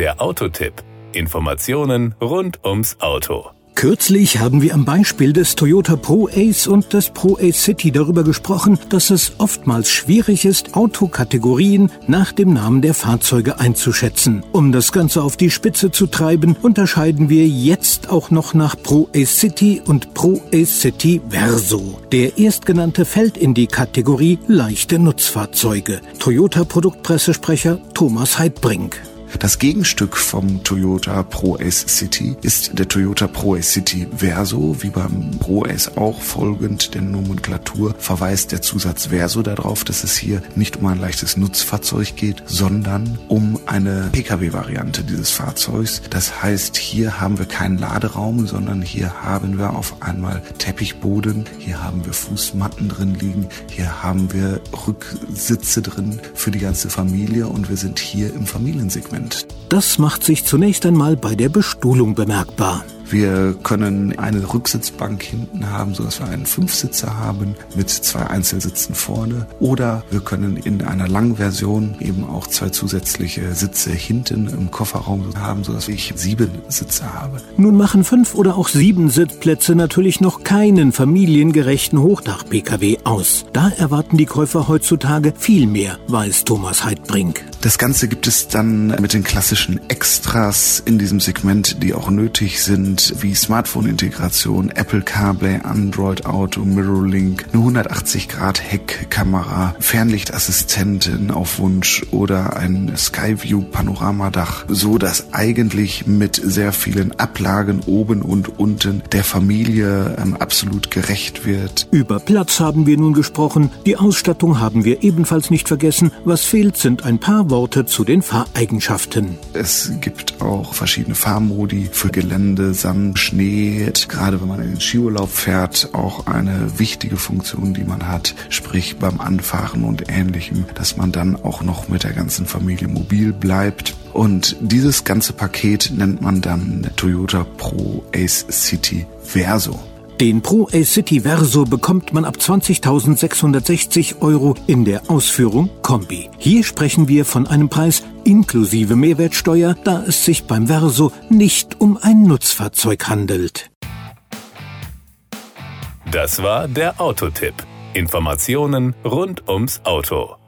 Der Autotipp. Informationen rund ums Auto. Kürzlich haben wir am Beispiel des Toyota Pro Ace und des Pro Ace City darüber gesprochen, dass es oftmals schwierig ist, Autokategorien nach dem Namen der Fahrzeuge einzuschätzen. Um das Ganze auf die Spitze zu treiben, unterscheiden wir jetzt auch noch nach Pro Ace City und Pro Ace City Verso. Der erstgenannte fällt in die Kategorie leichte Nutzfahrzeuge. Toyota Produktpressesprecher Thomas Heidbrink. Das Gegenstück vom Toyota Pro Ace City ist der Toyota Pro Ace City Verso, wie beim Pro Ace auch folgend. Der Nomenklatur verweist der Zusatz Verso darauf, dass es hier nicht um ein leichtes Nutzfahrzeug geht, sondern um eine Pkw-Variante dieses Fahrzeugs. Das heißt, hier haben wir keinen Laderaum, sondern hier haben wir auf einmal Teppichboden, hier haben wir Fußmatten drin liegen, hier haben wir Rücksitze drin für die ganze Familie. Und wir sind hier im Familiensegment sind. Das macht sich zunächst einmal bei der Bestuhlung bemerkbar. Wir können eine Rücksitzbank hinten haben, sodass wir einen Fünfsitzer haben mit zwei Einzelsitzen vorne. Oder wir können in einer langen Version eben auch zwei zusätzliche Sitze hinten im Kofferraum haben, sodass ich sieben Sitze habe. Nun machen fünf oder auch sieben Sitzplätze natürlich noch keinen familiengerechten Hochdach-Pkw aus. Da erwarten die Käufer heutzutage viel mehr, weiß Thomas Heidbrink. Das Ganze gibt es dann mit den klassischen Extras in diesem Segment, die auch nötig sind, wie Smartphone-Integration, Apple CarPlay, Android Auto, Mirrorlink, eine 180-Grad-Heckkamera, Fernlichtassistenten auf Wunsch oder ein Skyview-Panoramadach, so dass eigentlich mit sehr vielen Ablagen oben und unten der Familie ähm, absolut gerecht wird. Über Platz haben wir nun gesprochen, die Ausstattung haben wir ebenfalls nicht vergessen. Was fehlt, sind ein paar Worte zu den Fahreigenschaften. Es gibt auch verschiedene Fahrmodi für Gelände, Sand, Schnee. Gerade wenn man in den Skiurlaub fährt, auch eine wichtige Funktion, die man hat, sprich beim Anfahren und ähnlichem, dass man dann auch noch mit der ganzen Familie mobil bleibt. Und dieses ganze Paket nennt man dann Toyota Pro Ace City Verso. Den Pro A-City Verso bekommt man ab 20.660 Euro in der Ausführung Kombi. Hier sprechen wir von einem Preis inklusive Mehrwertsteuer, da es sich beim Verso nicht um ein Nutzfahrzeug handelt. Das war der Autotipp. Informationen rund ums Auto.